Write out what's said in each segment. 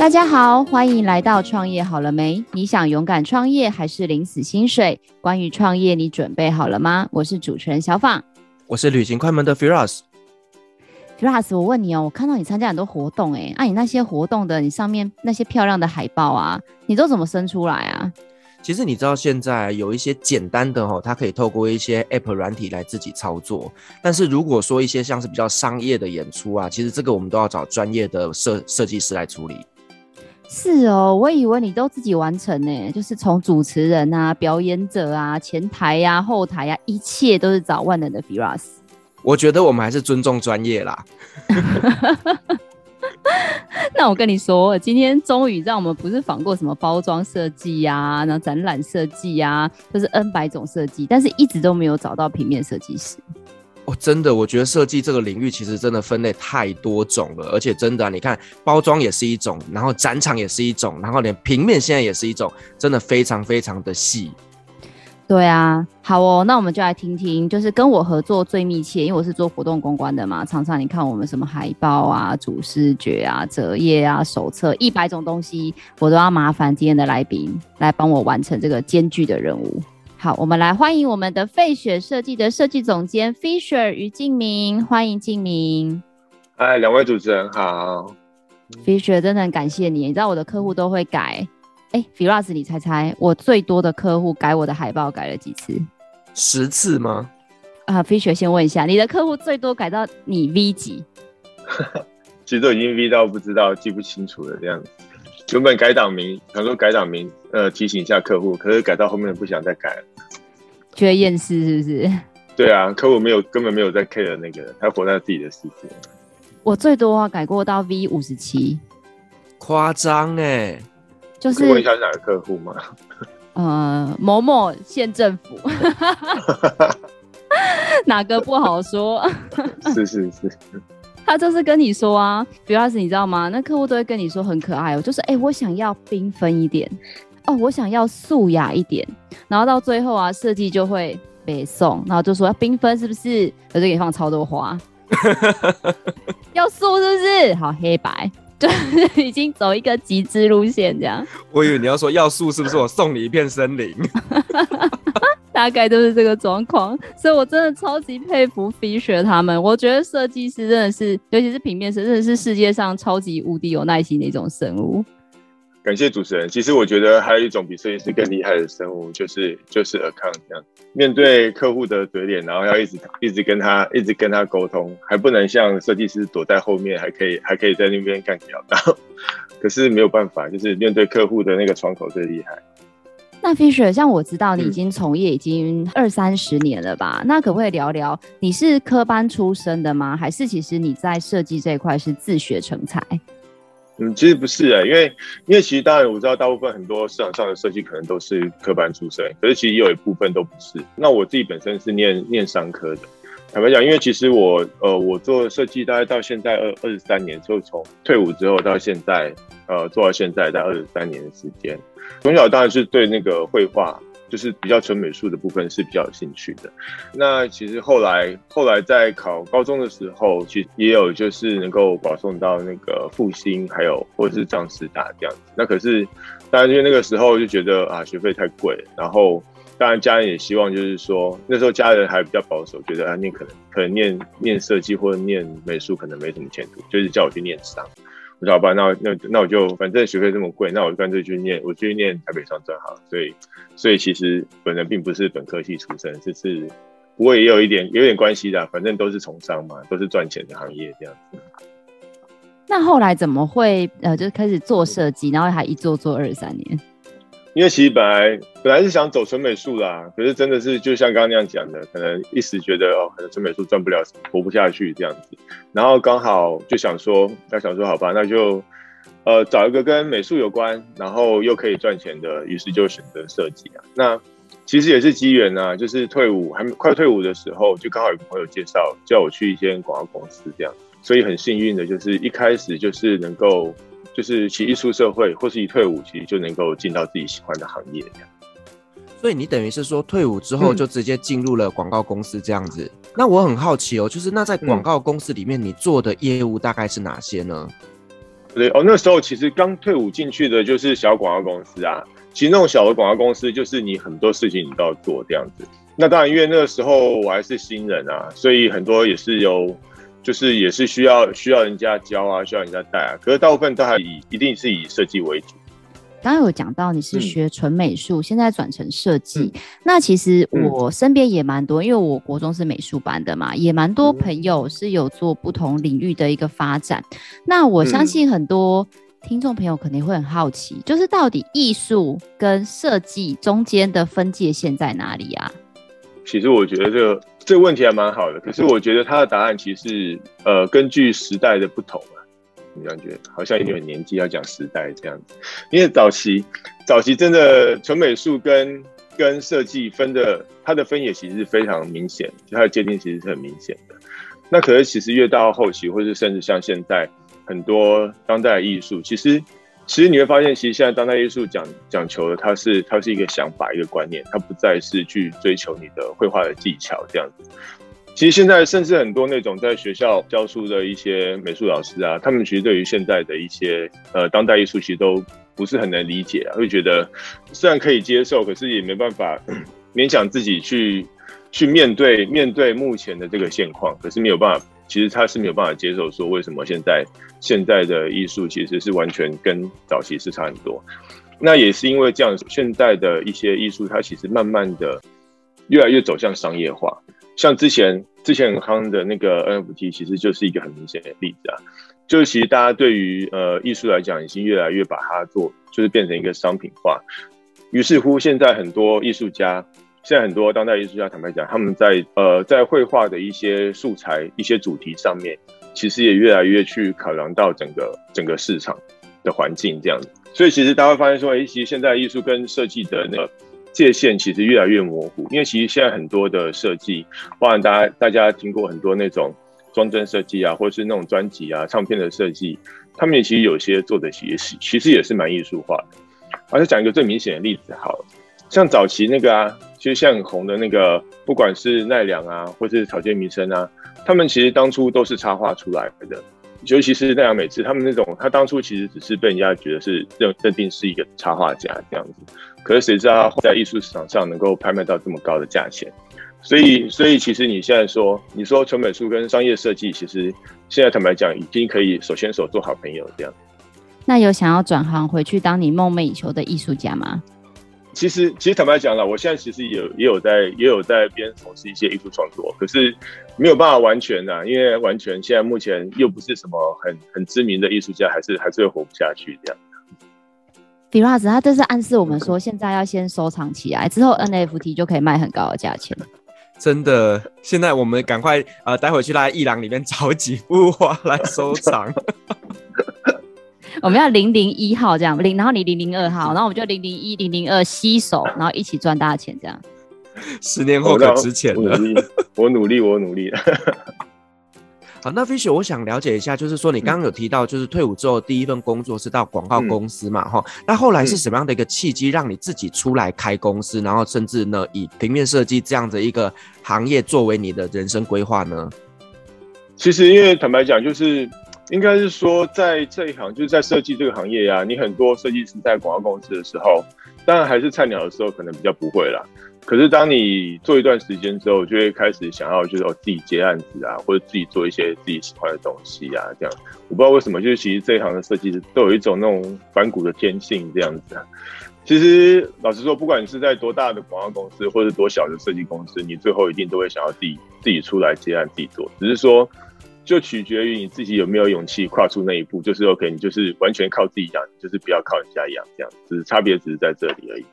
大家好，欢迎来到创业好了没？你想勇敢创业还是领死薪水？关于创业，你准备好了吗？我是主持人小访，我是旅行快门的 Firas。Firas，我问你哦，我看到你参加很多活动，哎，啊，你那些活动的，你上面那些漂亮的海报啊，你都怎么生出来啊？其实你知道现在有一些简单的哦，它可以透过一些 App 软体来自己操作。但是如果说一些像是比较商业的演出啊，其实这个我们都要找专业的设设计师来处理。是哦，我以为你都自己完成呢，就是从主持人啊、表演者啊、前台呀、啊、后台呀、啊，一切都是找万能的 Firas。我觉得我们还是尊重专业啦。那我跟你说，今天终于让我们不是访过什么包装设计呀，然后展览设计呀，就是 N 百种设计，但是一直都没有找到平面设计师。哦，真的，我觉得设计这个领域其实真的分类太多种了，而且真的，你看包装也是一种，然后展场也是一种，然后连平面现在也是一种，真的非常非常的细。对啊，好哦，那我们就来听听，就是跟我合作最密切，因为我是做活动公关的嘛，常常你看我们什么海报啊、主视觉啊、折页啊、手册，一百种东西，我都要麻烦今天的来宾来帮我完成这个艰巨的任务。好，我们来欢迎我们的费雪设计的设计总监 Fisher 于静明，欢迎静明。嗨，两位主持人好。Fisher 真的很感谢你，你知道我的客户都会改。哎，Firas，你猜猜我最多的客户改我的海报改了几次？十次吗？啊，Fisher 先问一下，你的客户最多改到你 V 几？其实都已经 V 到不知道记不清楚了这样子。原本改档名，想说改档名，呃，提醒一下客户，可是改到后面不想再改了，觉得厌世是不是？对啊，客户没有，根本没有在 care 那个，他活在自己的世界。我最多啊，改过到 V 五十七，夸张哎，就是问一下哪个客户吗？呃，某某县政府，哪个不好说？是 是是。他就是跟你说啊，Firas，你知道吗？那客户都会跟你说很可爱哦，就是哎、欸，我想要缤纷一点哦，我想要素雅一点，然后到最后啊，设计就会被送，然后就说要缤纷是不是？我就给你放超多花，要素是不是？好黑白，就是已经走一个极致路线这样。我以为你要说要素是不是？我送你一片森林。大概都是这个状况，所以我真的超级佩服 Fisher 他们。我觉得设计师真的是，尤其是平面设，真的是世界上超级无敌有耐心的一种生物。感谢主持人。其实我觉得还有一种比设计师更厉害的生物，就是就是 account 这样，面对客户的嘴脸，然后要一直一直跟他一直跟他沟通，还不能像设计师躲在后面，还可以还可以在那边干掉。然后可是没有办法，就是面对客户的那个窗口最厉害。那 Fisher，像我知道你已经从业已经二三十年了吧？嗯、那可不可以聊聊，你是科班出身的吗？还是其实你在设计这一块是自学成才？嗯，其实不是哎、欸，因为因为其实当然我知道大部分很多市场上的设计可能都是科班出身，可是其实也有一部分都不是。那我自己本身是念念商科的，坦白讲，因为其实我呃我做设计大概到现在二二十三年，就从退伍之后到现在呃做到现在在二十三年的时间。从小当然是对那个绘画，就是比较纯美术的部分是比较有兴趣的。那其实后来，后来在考高中的时候，其实也有就是能够保送到那个复兴，还有或者是彰师大这样子。那可是，当然因为那个时候就觉得啊学费太贵，然后当然家人也希望就是说那时候家人还比较保守，觉得啊念可能可能念念设计或者念美术可能没什么前途，就是叫我去念商。我说好吧，那那那我就反正学费这么贵，那我就干脆去念，我去念台北商专好。所以所以其实本人并不是本科系出身，只是不过也有一点有点关系的，反正都是从商嘛，都是赚钱的行业这样子。那后来怎么会呃，就是开始做设计，然后还一做做二三年？因为其实本来本来是想走纯美术啦，可是真的是就像刚刚那样讲的，可能一时觉得哦，可能纯美术赚不了，活不下去这样子，然后刚好就想说，那想说好吧，那就呃找一个跟美术有关，然后又可以赚钱的，于是就选择设计啊。那其实也是机缘啊，就是退伍还没快退伍的时候，就刚好有个朋友介绍叫我去一间广告公司这样，所以很幸运的就是一开始就是能够。就是其一出社会，或是一退伍，其实就能够进到自己喜欢的行业这样。所以你等于是说退伍之后就直接进入了广告公司这样子。嗯。那我很好奇哦，就是那在广告公司里面，你做的业务大概是哪些呢？对哦，那时候其实刚退伍进去的就是小广告公司啊。其实那种小的广告公司，就是你很多事情你都要做这样子。那当然，因为那个时候我还是新人啊，所以很多也是有，就是也是需要需要人家教啊，需要人家带啊。可是大部分都还以一定是以设计为主。刚刚有讲到你是学纯美术，嗯、现在转成设计。嗯、那其实我身边也蛮多，因为我国中是美术班的嘛，也蛮多朋友是有做不同领域的一个发展。嗯、那我相信很多听众朋友肯定会很好奇，嗯、就是到底艺术跟设计中间的分界线在哪里啊？其实我觉得这个这个问题还蛮好的，可是我觉得他的答案其实呃根据时代的不同啊。你感觉好像有点年纪要讲时代这样子，因为早期早期真的纯美术跟跟设计分的，它的分野其实是非常明显，它的界定其实是很明显的。那可是其实越到后期，或是甚至像现在很多当代艺术，其实其实你会发现，其实现在当代艺术讲讲求的，它是它是一个想法，一个观念，它不再是去追求你的绘画的技巧这样子。其实现在甚至很多那种在学校教书的一些美术老师啊，他们其实对于现在的一些呃当代艺术其实都不是很能理解啊，会觉得虽然可以接受，可是也没办法 勉强自己去去面对面对目前的这个现况，可是没有办法，其实他是没有办法接受说为什么现在现在的艺术其实是完全跟早期是差很多。那也是因为这样，现在的一些艺术它其实慢慢的越来越走向商业化。像之前之前很夯的那个 NFT，其实就是一个很明显的例子啊。就是其实大家对于呃艺术来讲，已经越来越把它做，就是变成一个商品化。于是乎，现在很多艺术家，现在很多当代艺术家，坦白讲，他们在呃在绘画的一些素材、一些主题上面，其实也越来越去考量到整个整个市场的环境这样子。所以其实大家会发现说，哎，其实现在艺术跟设计的那个。界限其实越来越模糊，因为其实现在很多的设计，包含大家大家听过很多那种装帧设计啊，或者是那种专辑啊、唱片的设计，他们也其实有些做的也是其实也是蛮艺术化的。而且讲一个最明显的例子，好，像早期那个啊，其实像很红的那个，不管是奈良啊，或是草间弥生啊，他们其实当初都是插画出来的，尤其是奈良美智，他们那种他当初其实只是被人家觉得是认认定是一个插画家这样子。可是谁知道他在艺术市场上能够拍卖到这么高的价钱？所以，所以其实你现在说，你说纯美术跟商业设计，其实现在坦白讲，已经可以手牵手做好朋友这样。那有想要转行回去当你梦寐以求的艺术家吗？其实，其实坦白讲了，我现在其实也有也有在也有在边从事一些艺术创作，可是没有办法完全的，因为完全现在目前又不是什么很很知名的艺术家，还是还是会活不下去这样。Firas，他这是暗示我们说，现在要先收藏起来，之后 NFT 就可以卖很高的价钱。真的，现在我们赶快呃，待会去来艺廊里面找几幅画来收藏。我们要零零一号这样，零，然后你零零二号，然后我们就零零一、零零二携手，然后一起赚大钱这样。十年后可值钱了。我努力，我努力。好，那 Fisher，我想了解一下，就是说你刚刚有提到，就是退伍之后第一份工作是到广告公司嘛，哈、嗯，那后来是什么样的一个契机，让你自己出来开公司，然后甚至呢，以平面设计这样的一个行业作为你的人生规划呢？其实，因为坦白讲，就是应该是说，在这一行，就是在设计这个行业呀、你很多设计师在广告公司的时候，当然还是菜鸟的时候，可能比较不会啦。可是当你做一段时间之后，就会开始想要就是我自己接案子啊，或者自己做一些自己喜欢的东西啊，这样。我不知道为什么，就是其实这一行的设计师都有一种那种反骨的天性这样子。其实老实说，不管你是在多大的广告公司，或者多小的设计公司，你最后一定都会想要自己自己出来接案自己做。只是说，就取决于你自己有没有勇气跨出那一步。就是 OK，你就是完全靠自己养，就是不要靠人家养，这样。只是差别只是在这里而已。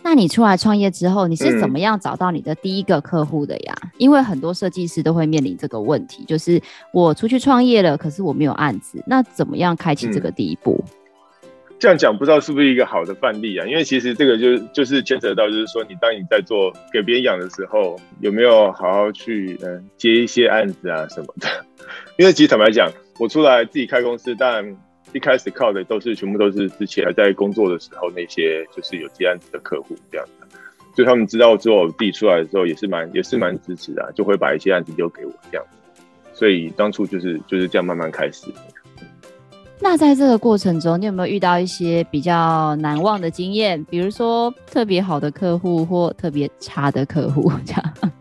那你出来创业之后，你是怎么样找到你的第一个客户的呀？嗯、因为很多设计师都会面临这个问题，就是我出去创业了，可是我没有案子，那怎么样开启这个第一步？嗯、这样讲不知道是不是一个好的范例啊？因为其实这个就就是牵扯到，就是说你当你在做给别人养的时候，有没有好好去嗯接一些案子啊什么的？因为其实坦白讲，我出来自己开公司，但一开始靠的都是全部都是之前还在工作的时候那些就是有接案子的客户这样子，所以他们知道之后我弟出来的时候也是蛮也是蛮支持的啊，就会把一些案子丢给我这样，所以当初就是就是这样慢慢开始。那在这个过程中，你有没有遇到一些比较难忘的经验？比如说特别好的客户或特别差的客户这样？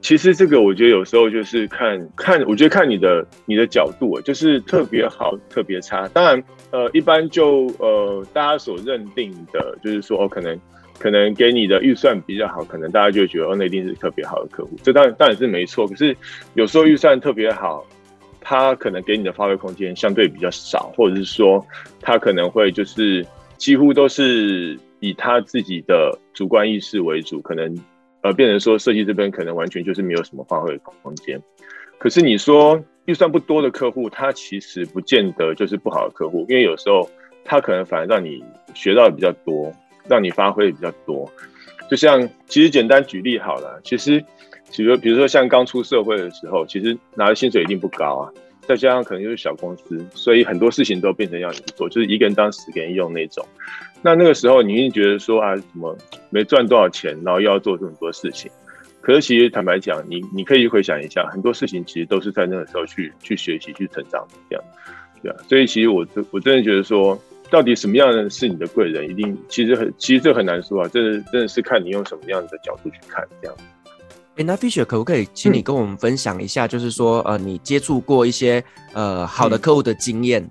其实这个我觉得有时候就是看看，我觉得看你的你的角度，就是特别好、特别差。当然，呃，一般就呃大家所认定的，就是说哦，可能可能给你的预算比较好，可能大家就觉得哦，那一定是特别好的客户。这当然当然是没错。可是有时候预算特别好，他可能给你的发挥空间相对比较少，或者是说他可能会就是几乎都是以他自己的主观意识为主，可能。呃，变成说设计这边可能完全就是没有什么发挥空间。可是你说预算不多的客户，他其实不见得就是不好的客户，因为有时候他可能反而让你学到的比较多，让你发挥的比较多。就像其实简单举例好了，其实比如比如说像刚出社会的时候，其实拿的薪水一定不高啊。再加上可能就是小公司，所以很多事情都变成要你做，就是一个人当十个人用那种。那那个时候，你一定觉得说啊，什么没赚多少钱，然后又要做这么多事情。可是其实坦白讲，你你可以回想一下，很多事情其实都是在那个时候去去学习、去成长这样，对啊。所以其实我我真的觉得说，到底什么样的是你的贵人，一定其实很其实这很难说啊，这真的是看你用什么样的角度去看这样。哎，那 Fisher 可不可以请你跟我们分享一下，嗯、就是说，呃，你接触过一些呃好的客户的经验？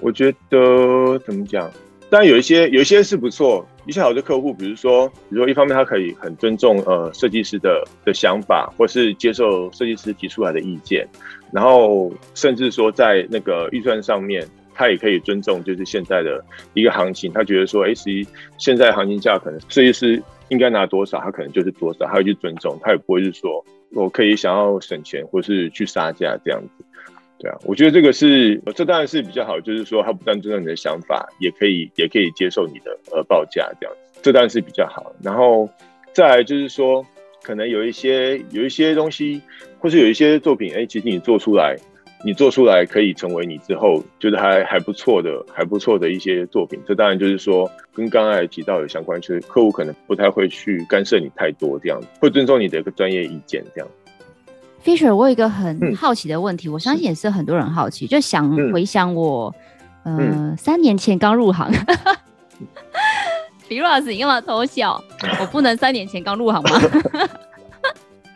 我觉得怎么讲？当然有一些有一些是不错，一些好的客户，比如说，比如说一方面他可以很尊重呃设计师的的想法，或是接受设计师提出来的意见，然后甚至说在那个预算上面，他也可以尊重就是现在的一个行情，他觉得说，哎，实际现在行情价可能设计师。应该拿多少，他可能就是多少，他会去尊重，他也不会是说我可以想要省钱，或是去杀价这样子，对啊，我觉得这个是，这当然是比较好，就是说他不但尊重你的想法，也可以也可以接受你的呃报价这样子，这当然是比较好。然后再来就是说，可能有一些有一些东西，或是有一些作品，哎，其实你做出来。你做出来可以成为你之后觉得还还不错的、还不错的一些作品，这当然就是说跟刚才提到有相关，就是客户可能不太会去干涉你太多，这样会尊重你的一个专业意见，这样。Fisher，我有一个很好奇的问题，嗯、我相信也是很多人好奇，就想回想我，嗯、呃，三年前刚入行。比如老师，你干嘛偷笑？我不能三年前刚入行吗？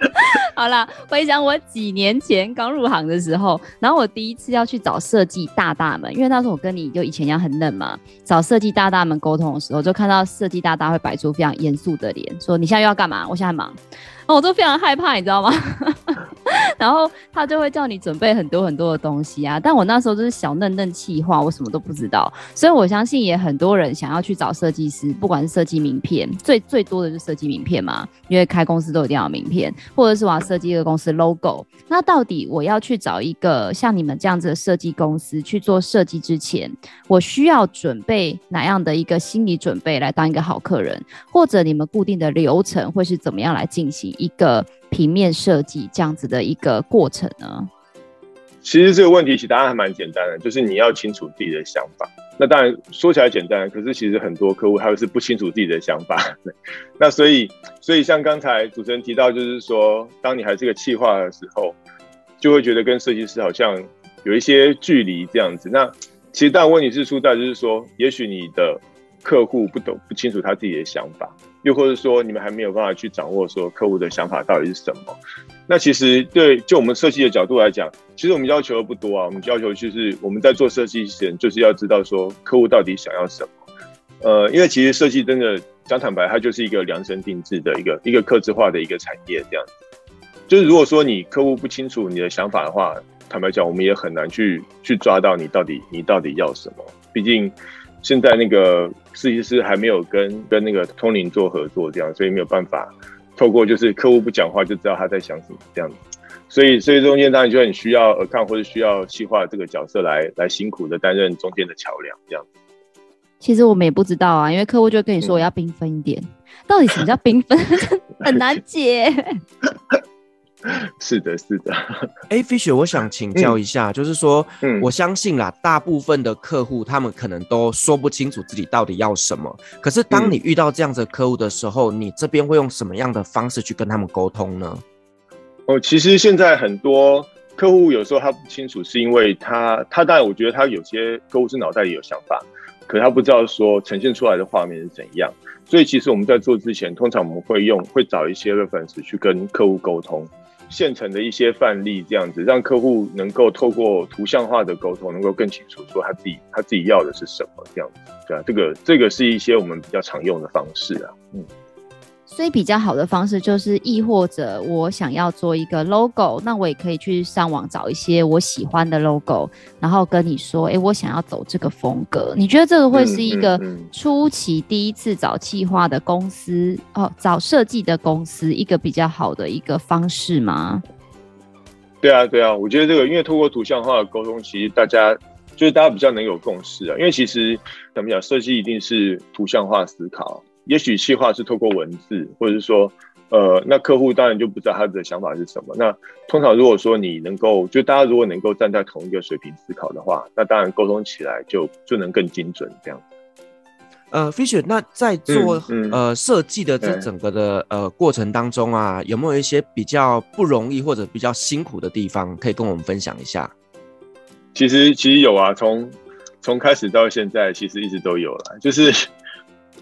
好啦，回想我几年前刚入行的时候，然后我第一次要去找设计大大们，因为那时候我跟你就以前一样很冷嘛，找设计大大们沟通的时候，就看到设计大大会摆出非常严肃的脸，说：“你现在又要干嘛？我现在忙。”我都非常害怕，你知道吗？然后他就会叫你准备很多很多的东西啊。但我那时候就是小嫩嫩气话，我什么都不知道。所以我相信也很多人想要去找设计师，不管是设计名片，最最多的就是设计名片嘛，因为开公司都一定要有名片，或者是我要设计一个公司 logo。那到底我要去找一个像你们这样子的设计公司去做设计之前，我需要准备哪样的一个心理准备来当一个好客人？或者你们固定的流程会是怎么样来进行？一个平面设计这样子的一个过程呢？其实这个问题其实答案还蛮简单的，就是你要清楚自己的想法。那当然说起来简单，可是其实很多客户他是不清楚自己的想法。那所以，所以像刚才主持人提到，就是说，当你还是个企划的时候，就会觉得跟设计师好像有一些距离这样子。那其实，但问题是出在就是说，也许你的客户不懂、不清楚他自己的想法。又或者说，你们还没有办法去掌握说客户的想法到底是什么？那其实对就我们设计的角度来讲，其实我们要求的不多啊。我们要求就是我们在做设计前，就是要知道说客户到底想要什么。呃，因为其实设计真的讲坦白，它就是一个量身定制的一个一个客制化的一个产业这样子。就是如果说你客户不清楚你的想法的话，坦白讲，我们也很难去去抓到你到底你到底要什么。毕竟。现在那个设计师还没有跟跟那个通灵做合作，这样，所以没有办法透过就是客户不讲话就知道他在想什么这样子，所以所以中间当然就很需要 account 或者需要细化这个角色来来辛苦的担任中间的桥梁这样。其实我们也不知道啊，因为客户就跟你说我要缤纷一点，嗯、到底什么叫缤纷，很难解。是的，是的。哎，Fisher，我想请教一下，嗯、就是说，嗯，我相信啦，大部分的客户他们可能都说不清楚自己到底要什么。可是，当你遇到这样子的客户的时候，嗯、你这边会用什么样的方式去跟他们沟通呢？哦，其实现在很多客户有时候他不清楚，是因为他他当然我觉得他有些客户是脑袋里有想法，可是他不知道说呈现出来的画面是怎样。所以其实我们在做之前，通常我们会用会找一些 reference 去跟客户沟通。现成的一些范例，这样子让客户能够透过图像化的沟通，能够更清楚说他自己他自己要的是什么，这样子，对啊，这个这个是一些我们比较常用的方式啊，嗯。所以比较好的方式就是，亦或者我想要做一个 logo，那我也可以去上网找一些我喜欢的 logo，然后跟你说，哎、欸，我想要走这个风格。你觉得这个会是一个初期第一次找企划的公司、嗯嗯嗯、哦，找设计的公司一个比较好的一个方式吗？对啊，对啊，我觉得这个，因为透过图像化的沟通，其实大家就是大家比较能有共识啊。因为其实怎么讲，设计一定是图像化思考。也许企划是透过文字，或者是说，呃，那客户当然就不知道他的想法是什么。那通常如果说你能够，就大家如果能够站在同一个水平思考的话，那当然沟通起来就就能更精准这样。呃，Fisher，那在做、嗯嗯、呃设计的这整个的呃过程当中啊，有没有一些比较不容易或者比较辛苦的地方可以跟我们分享一下？其实其实有啊，从从开始到现在，其实一直都有了，就是。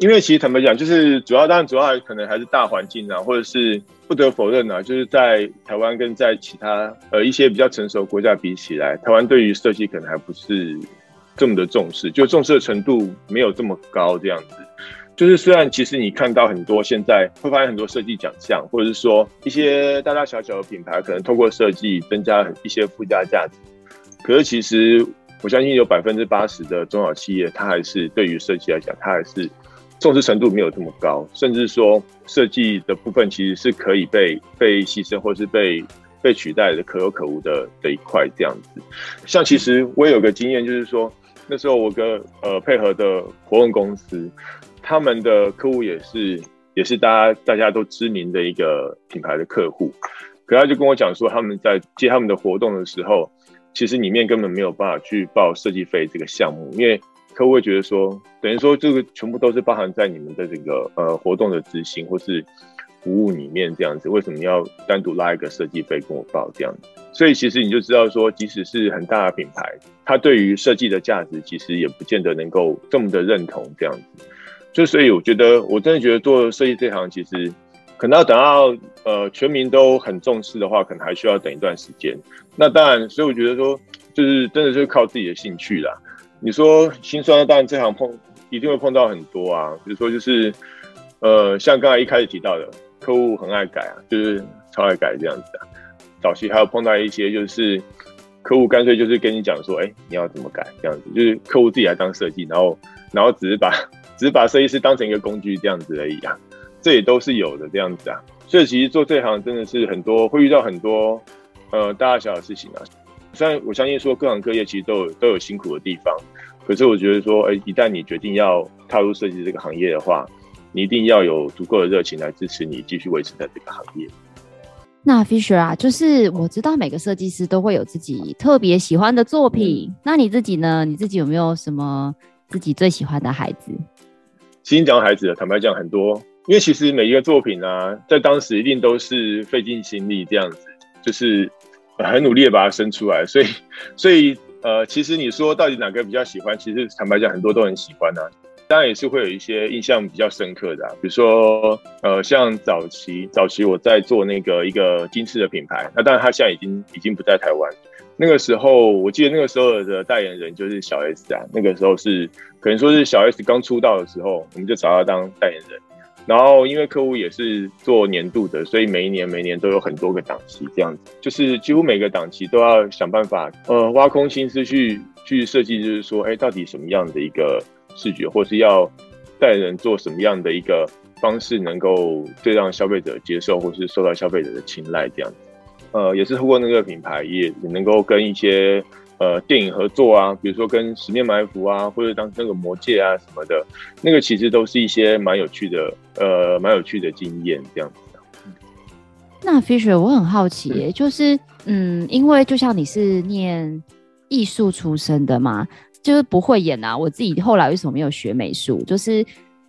因为其实坦白讲，就是主要当然主要还可能还是大环境啊，或者是不得否认啊，就是在台湾跟在其他呃一些比较成熟国家比起来，台湾对于设计可能还不是这么的重视，就重视的程度没有这么高这样子。就是虽然其实你看到很多现在会发现很多设计奖项，或者是说一些大大小小的品牌可能透过设计增加一些附加价值，可是其实我相信有百分之八十的中小企业，它还是对于设计来讲，它还是。重视程度没有这么高，甚至说设计的部分其实是可以被被牺牲或是被被取代的，可有可无的的一块这样子。像其实我也有个经验，就是说那时候我跟呃配合的活动公司，他们的客户也是也是大家大家都知名的一个品牌的客户，可他就跟我讲说，他们在接他们的活动的时候，其实里面根本没有办法去报设计费这个项目，因为。客户会觉得说，等于说这个全部都是包含在你们的这个呃活动的执行或是服务里面这样子，为什么要单独拉一个设计费跟我报这样子？所以其实你就知道说，即使是很大的品牌，它对于设计的价值其实也不见得能够这么的认同这样子。就所以我觉得，我真的觉得做设计这行，其实可能要等到呃全民都很重视的话，可能还需要等一段时间。那当然，所以我觉得说，就是真的就是靠自己的兴趣啦。你说心酸的，当然这行碰一定会碰到很多啊，比如说就是，呃，像刚才一开始提到的，客户很爱改啊，就是超爱改这样子啊。早期还有碰到一些，就是客户干脆就是跟你讲说，哎、你要怎么改这样子，就是客户自己来当设计，然后然后只是把 只是把设计师当成一个工具这样子而已啊，这也都是有的这样子啊。所以其实做这行真的是很多会遇到很多呃大大小小的事情啊。虽然我相信说各行各业其实都有都有辛苦的地方，可是我觉得说，哎，一旦你决定要踏入设计这个行业的话，你一定要有足够的热情来支持你继续维持在这个行业。那 Fisher 啊，就是我知道每个设计师都会有自己特别喜欢的作品，嗯、那你自己呢？你自己有没有什么自己最喜欢的孩子？其实讲孩子，坦白讲很多，因为其实每一个作品啊，在当时一定都是费尽心力这样子，就是。很努力的把它生出来，所以，所以，呃，其实你说到底哪个比较喜欢？其实坦白讲，很多都很喜欢啊。当然也是会有一些印象比较深刻的，啊，比如说，呃，像早期，早期我在做那个一个金饰的品牌，那当然他现在已经已经不在台湾。那个时候，我记得那个时候的代言人就是小 S 啊，那个时候是可能说是小 S 刚出道的时候，我们就找他当代言人。然后，因为客户也是做年度的，所以每一年每年都有很多个档期，这样子就是几乎每个档期都要想办法，呃，挖空心思去去设计，就是说，哎，到底什么样的一个视觉，或是要带人做什么样的一个方式，能够最让消费者接受，或是受到消费者的青睐，这样子。呃，也是通过那个品牌，也也能够跟一些。呃，电影合作啊，比如说跟《十面埋伏》啊，或者当那个《魔戒》啊什么的，那个其实都是一些蛮有趣的，呃，蛮有趣的经验这样子。那 Fisher，我很好奇耶，就是，嗯，因为就像你是念艺术出身的嘛，就是不会演啊。我自己后来为什么没有学美术？就是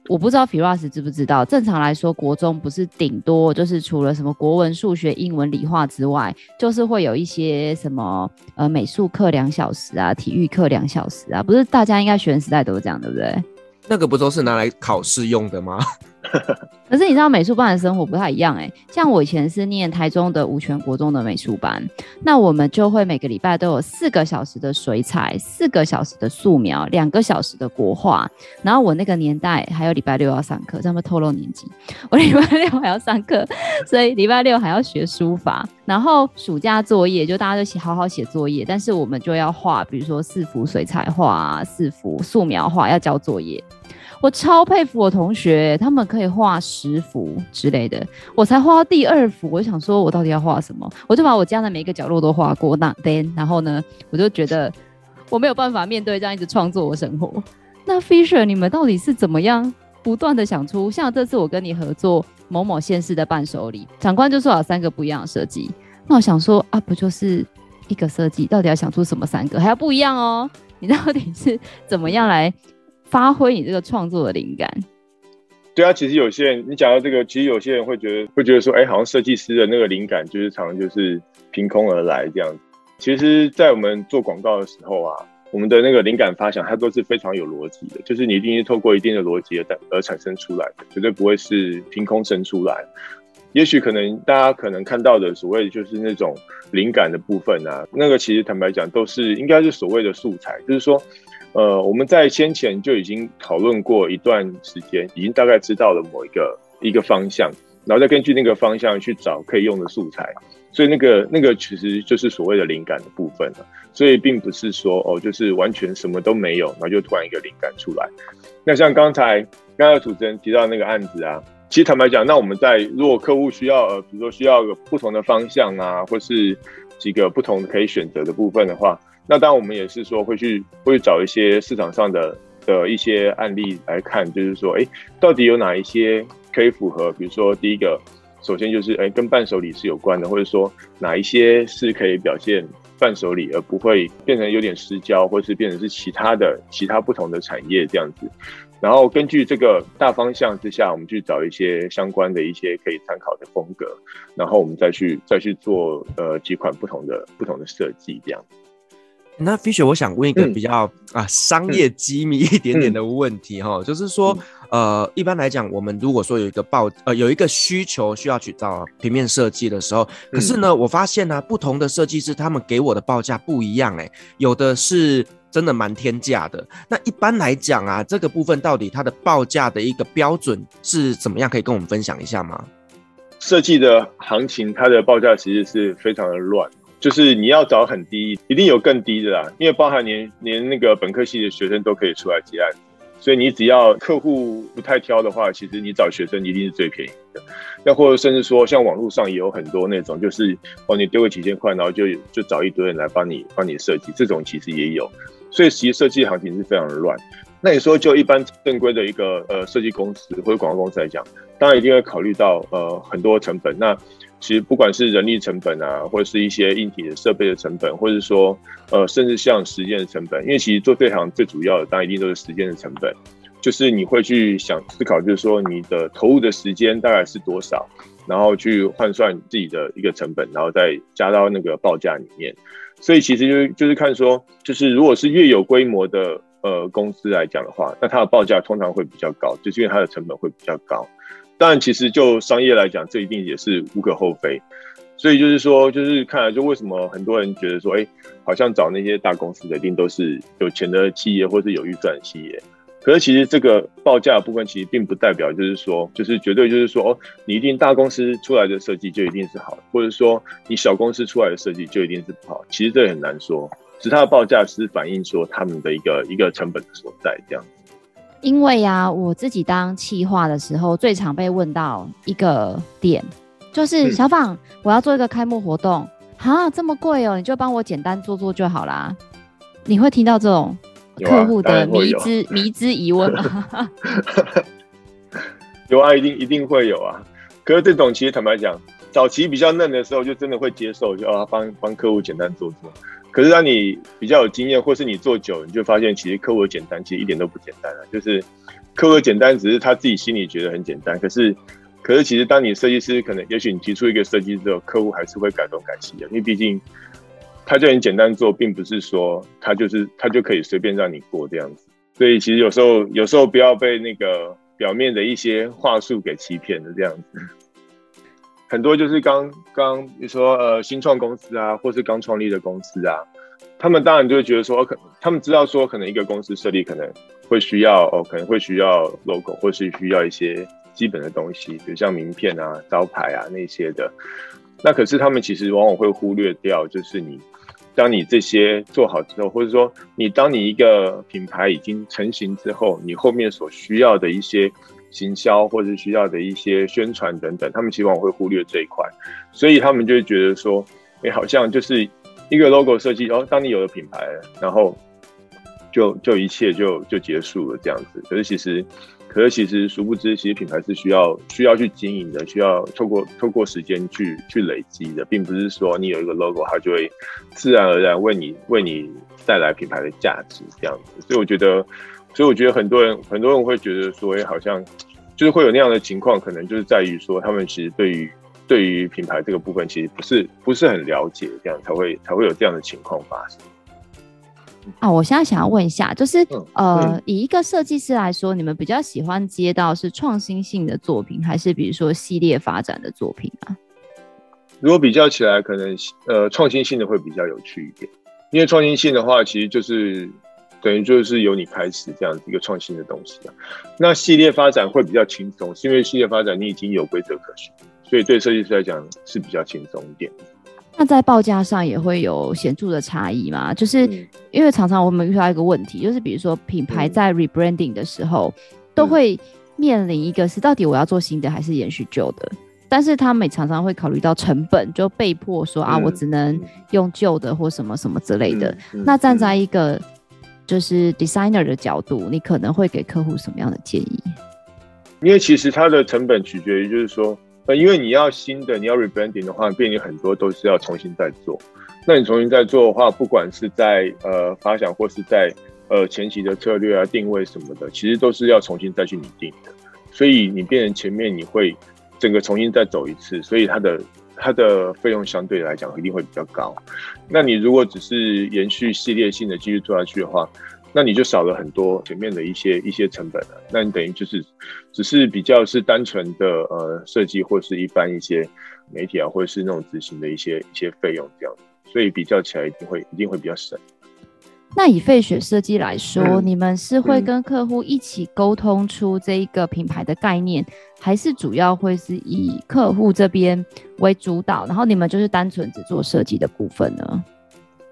我不知道 Firas 知不知道，正常来说，国中不是顶多就是除了什么国文、数学、英文、理化之外，就是会有一些什么呃美术课两小时啊，体育课两小时啊，不是大家应该学生时代都是这样，对不对？那个不都是拿来考试用的吗？可是你知道美术班的生活不太一样哎、像我以前是念台中的五权国中的美术班，那我们就会每个礼拜都有四个小时的水彩，四个小时的素描，两个小时的国画。然后我那个年代还有礼拜六要上课，这样会透露年纪。我礼拜六还要上课，所以礼拜六还要学书法。然后暑假作业就大家就写好好写作业，但是我们就要画，比如说四幅水彩画，四幅素描画要交作业。我超佩服我同学，他们可以画十幅之类的，我才画到第二幅，我就想说，我到底要画什么？我就把我家的每一个角落都画过，那 then 然后呢，我就觉得我没有办法面对这样一直创作的生活。那 Fisher，你们到底是怎么样不断的想出？像这次我跟你合作某某县市的伴手礼，长官就说有三个不一样的设计，那我想说啊，不就是一个设计，到底要想出什么三个，还要不一样哦？你到底是怎么样来？发挥你这个创作的灵感。对啊，其实有些人你讲到这个，其实有些人会觉得会觉得说，哎，好像设计师的那个灵感就是常常就是凭空而来这样。其实，在我们做广告的时候啊，我们的那个灵感发想，它都是非常有逻辑的，就是你一定是透过一定的逻辑而而产生出来的，绝对不会是凭空生出来。也许可能大家可能看到的所谓就是那种灵感的部分啊，那个其实坦白讲都是应该是所谓的素材，就是说。呃，我们在先前就已经讨论过一段时间，已经大概知道了某一个一个方向，然后再根据那个方向去找可以用的素材，所以那个那个其实就是所谓的灵感的部分了。所以并不是说哦，就是完全什么都没有，然后就突然一个灵感出来。那像刚才刚才主持人提到那个案子啊，其实坦白讲，那我们在如果客户需要呃，比如说需要个不同的方向啊，或是几个不同的可以选择的部分的话。那当然，我们也是说会去会去找一些市场上的的一些案例来看，就是说，哎，到底有哪一些可以符合？比如说，第一个，首先就是，哎，跟伴手礼是有关的，或者说哪一些是可以表现伴手礼，而不会变成有点失焦，或是变成是其他的其他不同的产业这样子。然后根据这个大方向之下，我们去找一些相关的一些可以参考的风格，然后我们再去再去做呃几款不同的不同的设计这样。那 Fisher，我想问一个比较、嗯、啊商业机密一点点的问题哈，嗯、就是说，呃，一般来讲，我们如果说有一个报呃有一个需求需要去找平面设计的时候，可是呢，嗯、我发现呢、啊，不同的设计师他们给我的报价不一样、欸，哎，有的是真的蛮天价的。那一般来讲啊，这个部分到底它的报价的一个标准是怎么样？可以跟我们分享一下吗？设计的行情，它的报价其实是非常的乱。就是你要找很低，一定有更低的啦，因为包含连连那个本科系的学生都可以出来接案，所以你只要客户不太挑的话，其实你找学生一定是最便宜的。那或者甚至说，像网络上也有很多那种，就是哦，你丢个几千块，然后就就找一堆人来帮你帮你设计，这种其实也有。所以其实设计行情是非常的乱。那你说就一般正规的一个呃设计公司或者广告公司来讲，当然一定会考虑到呃很多成本。那其实不管是人力成本啊，或者是一些硬体的设备的成本，或者说呃，甚至像时间的成本，因为其实做这行最主要的，当然一定都是时间的成本。就是你会去想思考，就是说你的投入的时间大概是多少，然后去换算自己的一个成本，然后再加到那个报价里面。所以其实就就是看说，就是如果是越有规模的呃公司来讲的话，那它的报价通常会比较高，就是因为它的成本会比较高。但，其实就商业来讲，这一定也是无可厚非。所以就是说，就是看来就为什么很多人觉得说，哎，好像找那些大公司的一定都是有钱的企业，或是有预算的企业。可是其实这个报价的部分，其实并不代表就是说，就是绝对就是说，哦，你一定大公司出来的设计就一定是好，或者说你小公司出来的设计就一定是不好。其实这很难说，其实它的报价是反映说他们的一个一个成本的所在，这样。因为呀、啊，我自己当企划的时候，最常被问到一个点，就是小芳，我要做一个开幕活动，啊，这么贵哦，你就帮我简单做做就好啦。你会听到这种客户的迷之迷之疑问吗？有啊，一定一定会有啊。可是这种其实坦白讲，早期比较嫩的时候，就真的会接受，就啊帮帮客户简单做做。可是当你比较有经验，或是你做久，你就发现其实客户的简单其实一点都不简单啊。就是客户简单只是他自己心里觉得很简单，可是可是其实当你设计师可能，也许你提出一个设计之后，客户还是会改动改西的，因为毕竟他叫你简单做，并不是说他就是他就可以随便让你过这样子。所以其实有时候有时候不要被那个表面的一些话术给欺骗了这样子。很多就是刚刚你说呃新创公司啊，或是刚创立的公司啊，他们当然就会觉得说，可他们知道说可能一个公司设立可能会需要哦，可能会需要 logo，或是需要一些基本的东西，比如像名片啊、招牌啊那些的。那可是他们其实往往会忽略掉，就是你当你这些做好之后，或者说你当你一个品牌已经成型之后，你后面所需要的一些。行销或者需要的一些宣传等等，他们希望我会忽略这一块，所以他们就会觉得说，哎、好像就是一个 logo 设计，哦，当你有了品牌，然后就就一切就就结束了这样子。可是其实，可是其实殊不知，其实品牌是需要需要去经营的，需要透过透过时间去去累积的，并不是说你有一个 logo，它就会自然而然为你为你带来品牌的价值这样子。所以我觉得。所以我觉得很多人很多人会觉得说，哎，好像就是会有那样的情况，可能就是在于说，他们其实对于对于品牌这个部分，其实不是不是很了解，这样才会才会有这样的情况发生。啊，我现在想要问一下，就是呃，以一个设计师来说，你们比较喜欢接到是创新性的作品，还是比如说系列发展的作品啊？如果比较起来，可能呃，创新性的会比较有趣一点，因为创新性的话，其实就是。等于就是由你开始这样子一个创新的东西啊，那系列发展会比较轻松，是因为系列发展你已经有规则可循，所以对设计师来讲是比较轻松一点。那在报价上也会有显著的差异吗？就是因为常常我们遇到一个问题，就是比如说品牌在 rebranding 的时候，都会面临一个是到底我要做新的还是延续旧的，但是他们也常常会考虑到成本，就被迫说啊，我只能用旧的或什么什么之类的。那站在一个就是 designer 的角度，你可能会给客户什么样的建议？因为其实它的成本取决于，就是说，呃，因为你要新的，你要 rebranding 的话，变成很多都是要重新再做。那你重新再做的话，不管是在呃发想或是在呃前期的策略啊、定位什么的，其实都是要重新再去拟定的。所以你变成前面你会整个重新再走一次，所以它的。它的费用相对来讲一定会比较高。那你如果只是延续系列性的继续做下去的话，那你就少了很多前面的一些一些成本了。那你等于就是只是比较是单纯的呃设计，或是一般一些媒体啊，或者是那种执行的一些一些费用这样子。所以比较起来一定会一定会比较省。那以费雪设计来说，嗯、你们是会跟客户一起沟通出这一个品牌的概念，嗯、还是主要会是以客户这边为主导，然后你们就是单纯只做设计的部分呢？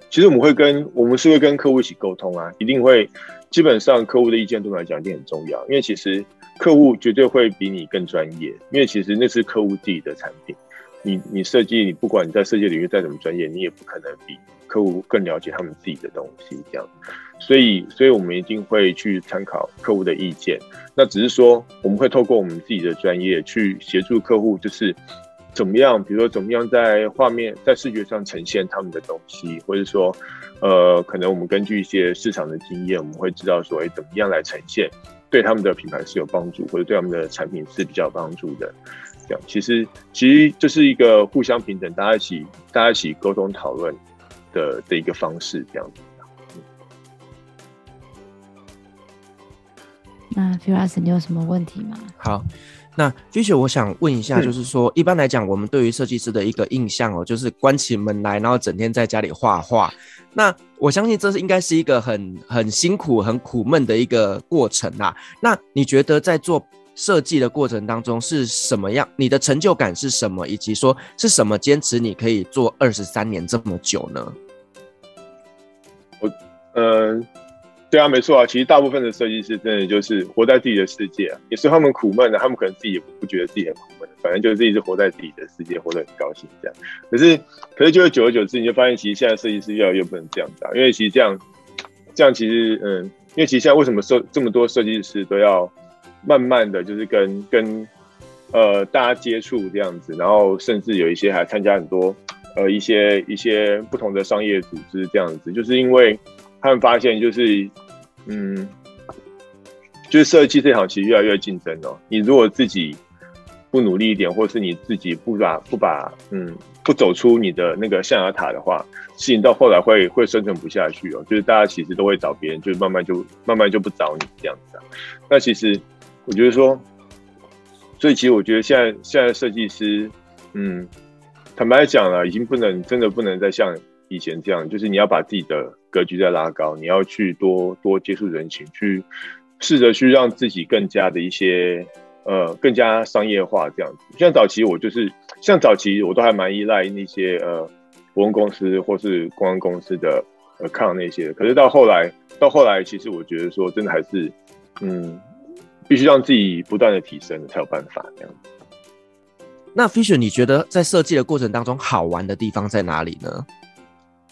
其实我们会跟我们是会跟客户一起沟通啊，一定会，基本上客户的意见对我来讲一定很重要，因为其实客户绝对会比你更专业，因为其实那是客户自己的产品，你你设计，你不管你在设计领域再怎么专业，你也不可能比。客户更了解他们自己的东西，这样，所以，所以我们一定会去参考客户的意见。那只是说，我们会透过我们自己的专业去协助客户，就是怎么样，比如说怎么样在画面、在视觉上呈现他们的东西，或者说，呃，可能我们根据一些市场的经验，我们会知道说，哎，怎么样来呈现对他们的品牌是有帮助，或者对他们的产品是比较帮助的。这样，其实，其实这是一个互相平等，大家一起，大家一起沟通讨论。的的一个方式，这样子。那 Firas，你有什么问题吗？好，那 Fisher，我想问一下，就是说，一般来讲，我们对于设计师的一个印象哦，就是关起门来，然后整天在家里画画。那我相信这是应该是一个很很辛苦、很苦闷的一个过程啊。那你觉得在做设计的过程当中是什么样？你的成就感是什么？以及说是什么坚持你可以做二十三年这么久呢？嗯，对啊，没错啊。其实大部分的设计师真的就是活在自己的世界啊。也是他们苦闷的，他们可能自己也不觉得自己很苦闷，反正就是一直活在自己的世界，活得很高兴这样。可是，可是，就是久而久之，你就发现，其实现在设计师越来越不能这样子啊。因为其实这样，这样其实，嗯，因为其实现在为什么设这么多设计师都要慢慢的就是跟跟呃大家接触这样子，然后甚至有一些还参加很多呃一些一些不同的商业组织这样子，就是因为。他们发现就是，嗯，就是设计这行其实越来越竞争哦。你如果自己不努力一点，或是你自己不把不把嗯不走出你的那个象牙塔的话，事情到后来会会生存不下去哦。就是大家其实都会找别人，就是慢慢就慢慢就不找你这样子啊。那其实我觉得说，所以其实我觉得现在现在设计师，嗯，坦白讲了，已经不能真的不能再像以前这样，就是你要把自己的格局再拉高，你要去多多接触人情，去试着去让自己更加的一些。呃，更加商业化这样子。像早期我就是，像早期我都还蛮依赖那些呃，服务公司或是公关公司的呃抗那些。可是到后来，到后来，其实我觉得说，真的还是，嗯，必须让自己不断的提升才有办法这样。那 Fisher，你觉得在设计的过程当中，好玩的地方在哪里呢？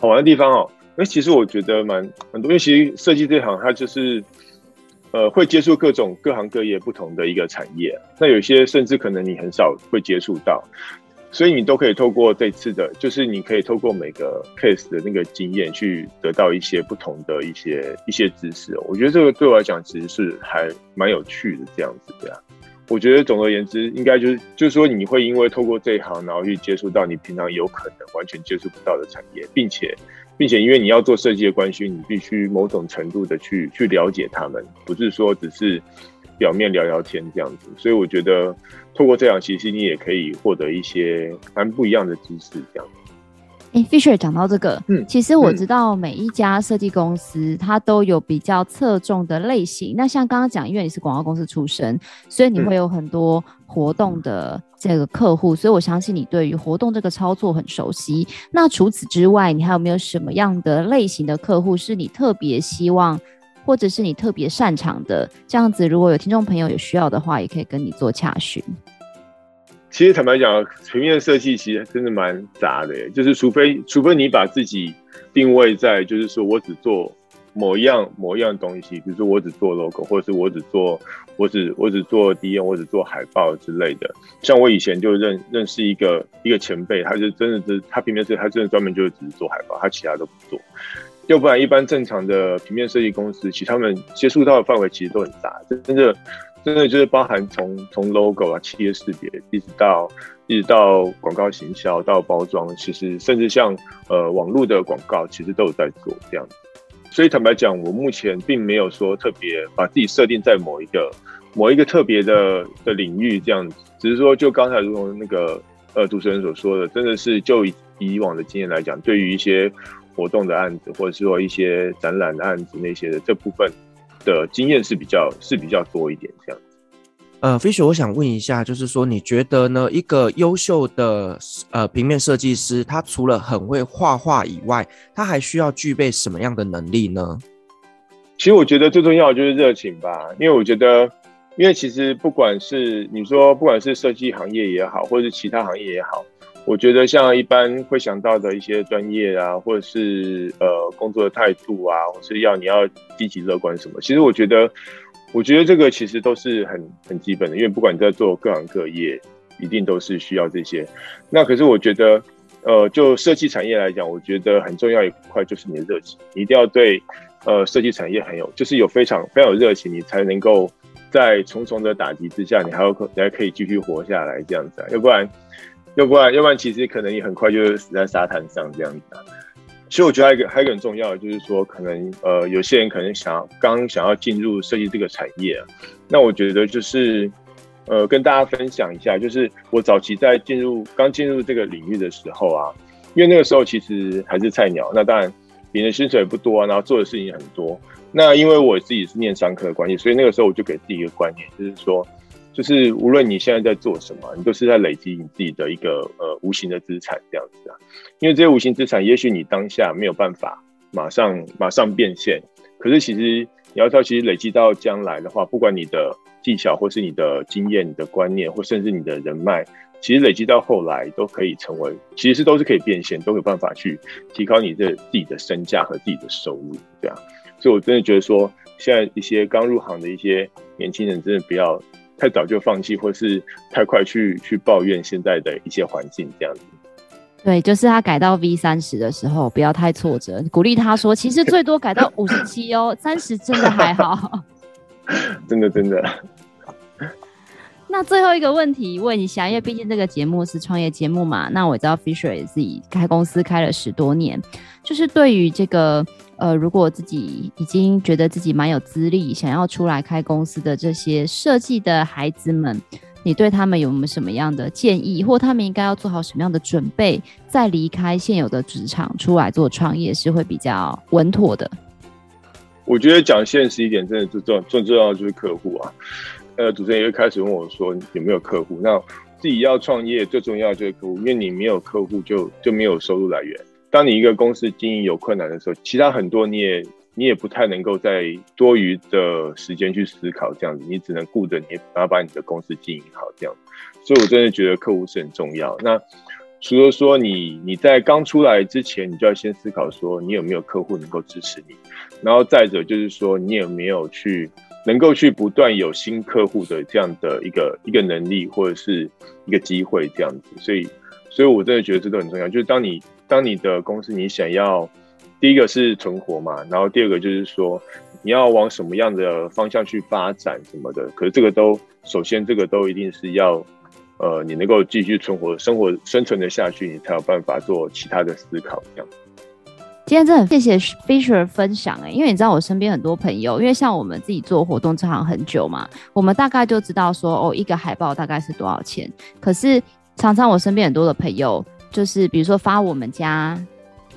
好玩的地方哦，那其实我觉得蛮很多，因为其实设计这行它就是。呃，会接触各种各行各业不同的一个产业，那有些甚至可能你很少会接触到，所以你都可以透过这次的，就是你可以透过每个 case 的那个经验去得到一些不同的一些一些知识。我觉得这个对我来讲其实是还蛮有趣的这样子的呀。我觉得总而言之，应该就是就是说你会因为透过这一行，然后去接触到你平常有可能完全接触不到的产业，并且。并且，因为你要做设计的关系，你必须某种程度的去去了解他们，不是说只是表面聊聊天这样子。所以我觉得，透过这样，其实你也可以获得一些蛮不一样的知识这样。哎，Fisher 讲到这个，嗯，其实我知道每一家设计公司它都有比较侧重的类型。那像刚刚讲，因为你是广告公司出身，所以你会有很多活动的这个客户，所以我相信你对于活动这个操作很熟悉。那除此之外，你还有没有什么样的类型的客户是你特别希望，或者是你特别擅长的？这样子，如果有听众朋友有需要的话，也可以跟你做洽询。其实坦白讲，平面设计其实真的蛮杂的，就是除非除非你把自己定位在，就是说我只做某一样某一样东西，比如说我只做 logo，或者是我只做我只我只做 DM，我只做海报之类的。像我以前就认认识一个一个前辈，他就真的是他平面设计，他真的专门就是只是做海报，他其他都不做。要不然一般正常的平面设计公司，其实他们接触到的范围其实都很杂，真的。真的就是包含从从 logo 啊、企业识别，一直到一直到广告行销到包装，其实甚至像呃网络的广告，其实都有在做这样。所以坦白讲，我目前并没有说特别把自己设定在某一个某一个特别的的领域这样子，只是说就刚才如同那个呃主持人所说的，真的是就以以往的经验来讲，对于一些活动的案子，或者是说一些展览的案子那些的这部分。的经验是比较是比较多一点这样子。呃，Fisher，我想问一下，就是说你觉得呢，一个优秀的呃平面设计师，他除了很会画画以外，他还需要具备什么样的能力呢？其实我觉得最重要的就是热情吧，因为我觉得，因为其实不管是你说不管是设计行业也好，或者是其他行业也好。我觉得像一般会想到的一些专业啊，或者是呃工作的态度啊，或是要你要积极乐观什么，其实我觉得，我觉得这个其实都是很很基本的，因为不管你在做各行各业，一定都是需要这些。那可是我觉得，呃，就设计产业来讲，我觉得很重要一块就是你的热情，你一定要对呃设计产业很有，就是有非常非常有热情，你才能够在重重的打击之下，你还有可你还可以继续活下来这样子啊，要不然。要不然，要不然，其实可能你很快就会死在沙滩上这样子啊。其实我觉得还有一个还有一个很重要的，就是说可能呃有些人可能想刚想要进入设计这个产业啊，那我觉得就是呃跟大家分享一下，就是我早期在进入刚进入这个领域的时候啊，因为那个时候其实还是菜鸟，那当然领的薪水不多啊，然后做的事情也很多。那因为我自己是念商科的关系，所以那个时候我就给自己一个观念，就是说。就是无论你现在在做什么，你都是在累积你自己的一个呃无形的资产这样子啊。因为这些无形资产，也许你当下没有办法马上马上变现，可是其实你要知道，其实累积到将来的话，不管你的技巧或是你的经验、你的观念，或甚至你的人脉，其实累积到后来都可以成为，其实都是可以变现，都有办法去提高你的自己的身价和自己的收入这样。所以我真的觉得说，现在一些刚入行的一些年轻人，真的不要。太早就放弃，或是太快去去抱怨现在的一些环境，这样子。对，就是他改到 V 三十的时候，不要太挫折，鼓励他说，其实最多改到五十七哦，三十真的还好。真 的真的。那最后一个问题问一下，因为毕竟这个节目是创业节目嘛，那我知道 Fisher 也自己开公司开了十多年，就是对于这个呃，如果自己已经觉得自己蛮有资历，想要出来开公司的这些设计的孩子们，你对他们有没有什么样的建议，或他们应该要做好什么样的准备，再离开现有的职场出来做创业是会比较稳妥的？我觉得讲现实一点，真的最重最重要的就是客户啊。呃，主持人也会开始问我说有没有客户？那自己要创业最重要就是客户，因为你没有客户就就没有收入来源。当你一个公司经营有困难的时候，其他很多你也你也不太能够在多余的时间去思考这样子，你只能顾着你，然后把你的公司经营好这样。所以我真的觉得客户是很重要。那除了说你你在刚出来之前，你就要先思考说你有没有客户能够支持你，然后再者就是说你有没有去。能够去不断有新客户的这样的一个一个能力或者是一个机会这样子，所以，所以我真的觉得这都很重要。就是当你当你的公司你想要第一个是存活嘛，然后第二个就是说你要往什么样的方向去发展什么的，可是这个都首先这个都一定是要呃你能够继续存活、生活、生存的下去，你才有办法做其他的思考这样。今天真的很谢谢 Fisher 分享哎、因为你知道我身边很多朋友，因为像我们自己做活动这行很久嘛，我们大概就知道说哦，一个海报大概是多少钱。可是常常我身边很多的朋友，就是比如说发我们家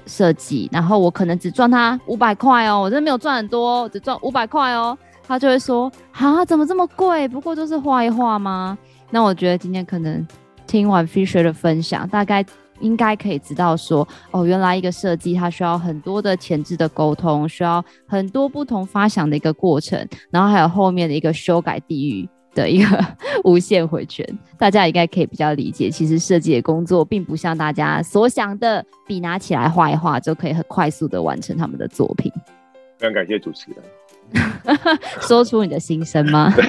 设计，然后我可能只赚他五百块哦，我真的没有赚很多，只赚五百块哦，他就会说啊，怎么这么贵？不过就是画一画吗？那我觉得今天可能听完 Fisher 的分享，大概。应该可以知道说，哦，原来一个设计它需要很多的前置的沟通，需要很多不同发想的一个过程，然后还有后面的一个修改地域的一个无限回圈。大家应该可以比较理解，其实设计的工作并不像大家所想的，笔拿起来画一画就可以很快速的完成他们的作品。非常感谢主持人，说出你的心声吗？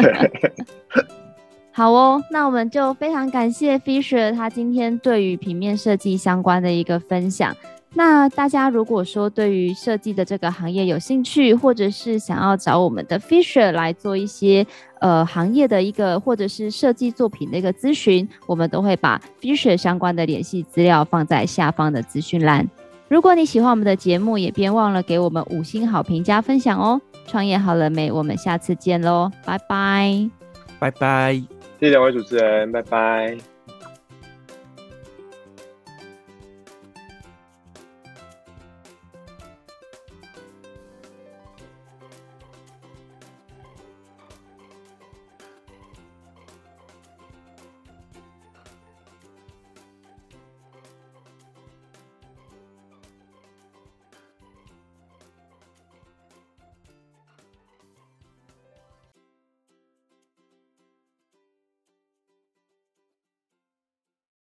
好哦，那我们就非常感谢 Fisher 他今天对于平面设计相关的一个分享。那大家如果说对于设计的这个行业有兴趣，或者是想要找我们的 Fisher 来做一些呃行业的一个或者是设计作品的一个咨询，我们都会把 Fisher 相关的联系资料放在下方的资讯栏。如果你喜欢我们的节目，也别忘了给我们五星好评加分享哦。创业好了没？我们下次见喽，拜拜，拜拜。谢谢两位主持人，拜拜。